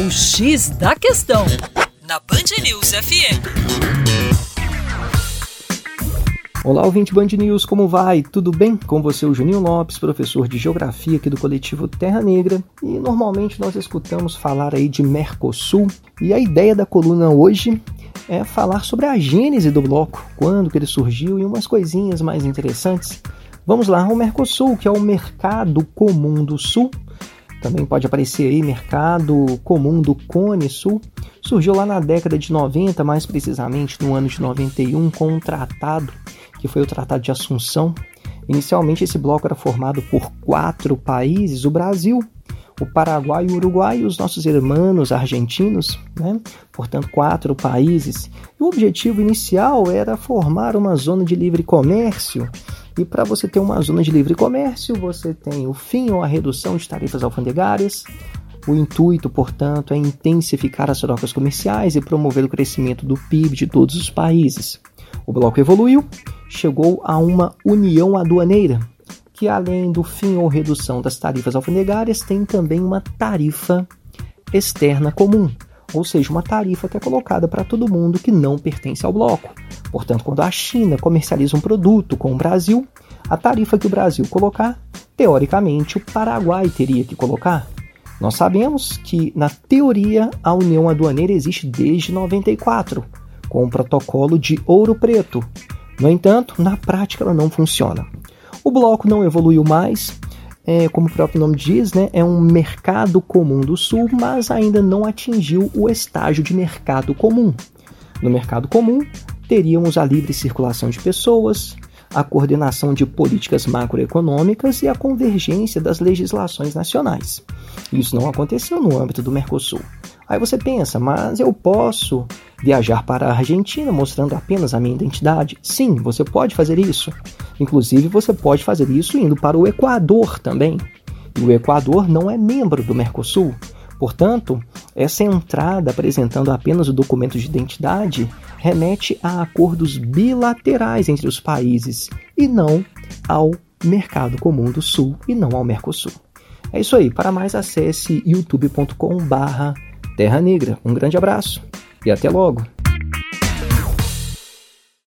O X da Questão, na Band News FM. Olá, ouvinte Band News, como vai? Tudo bem? Com você, o Juninho Lopes, professor de Geografia aqui do coletivo Terra Negra. E normalmente nós escutamos falar aí de Mercosul. E a ideia da coluna hoje é falar sobre a gênese do bloco, quando que ele surgiu e umas coisinhas mais interessantes. Vamos lá, o Mercosul, que é o Mercado Comum do Sul, também pode aparecer aí Mercado Comum do Cone Sul. Surgiu lá na década de 90, mais precisamente no ano de 91, com um tratado, que foi o Tratado de Assunção. Inicialmente esse bloco era formado por quatro países, o Brasil, o Paraguai e o Uruguai e os nossos irmãos argentinos, né? portanto, quatro países. E o objetivo inicial era formar uma zona de livre comércio e para você ter uma zona de livre comércio, você tem o fim ou a redução de tarifas alfandegárias. O intuito, portanto, é intensificar as trocas comerciais e promover o crescimento do PIB de todos os países. O bloco evoluiu, chegou a uma união aduaneira, que além do fim ou redução das tarifas alfandegárias, tem também uma tarifa externa comum, ou seja, uma tarifa que é colocada para todo mundo que não pertence ao bloco. Portanto, quando a China comercializa um produto com o Brasil, a tarifa que o Brasil colocar, teoricamente o Paraguai teria que colocar. Nós sabemos que, na teoria, a União Aduaneira existe desde 94, com o protocolo de Ouro Preto. No entanto, na prática ela não funciona. O bloco não evoluiu mais, é, como o próprio nome diz, né, é um mercado comum do Sul, mas ainda não atingiu o estágio de mercado comum. No mercado comum, teríamos a livre circulação de pessoas, a coordenação de políticas macroeconômicas e a convergência das legislações nacionais. Isso não aconteceu no âmbito do Mercosul. Aí você pensa, mas eu posso viajar para a Argentina mostrando apenas a minha identidade? Sim, você pode fazer isso. Inclusive, você pode fazer isso indo para o Equador também. E o Equador não é membro do Mercosul. Portanto, essa entrada apresentando apenas o documento de identidade remete a acordos bilaterais entre os países e não ao Mercado Comum do Sul e não ao Mercosul. É isso aí. Para mais, acesse youtube.com/terra negra. Um grande abraço e até logo.